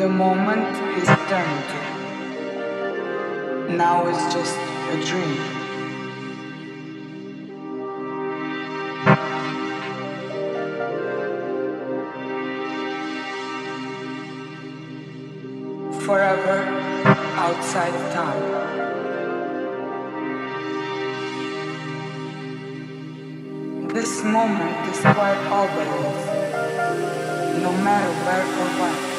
The moment is eternity. Now is just a dream. Forever outside time. This moment is quite all no matter where or when.